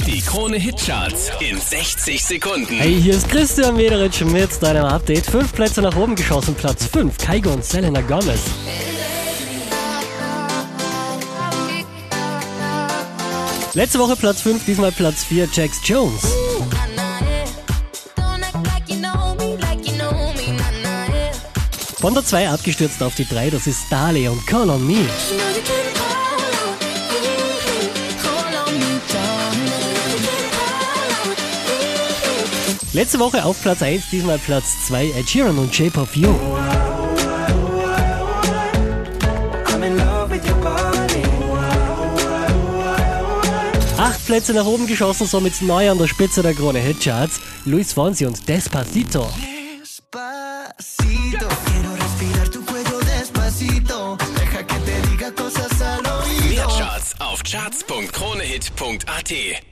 Die Krone Hitcharts in 60 Sekunden. Hey, hier ist Christian Mederitsch mit deinem Update. Fünf Plätze nach oben geschossen, Platz 5, Kaigo und Selena Gomez. Letzte Woche Platz 5, diesmal Platz 4, Jax Jones. Von der 2 abgestürzt auf die 3, das ist Dali und Call on Me. Letzte Woche auf Platz 1, diesmal Platz 2, Ed Sheeran und Shape of You. Acht Plätze nach oben geschossen, somit neu an der Spitze der Krone Hitcharts. Luis Fonsi und Despacito. Despacito. Mehr Charts auf charts.kronehit.at.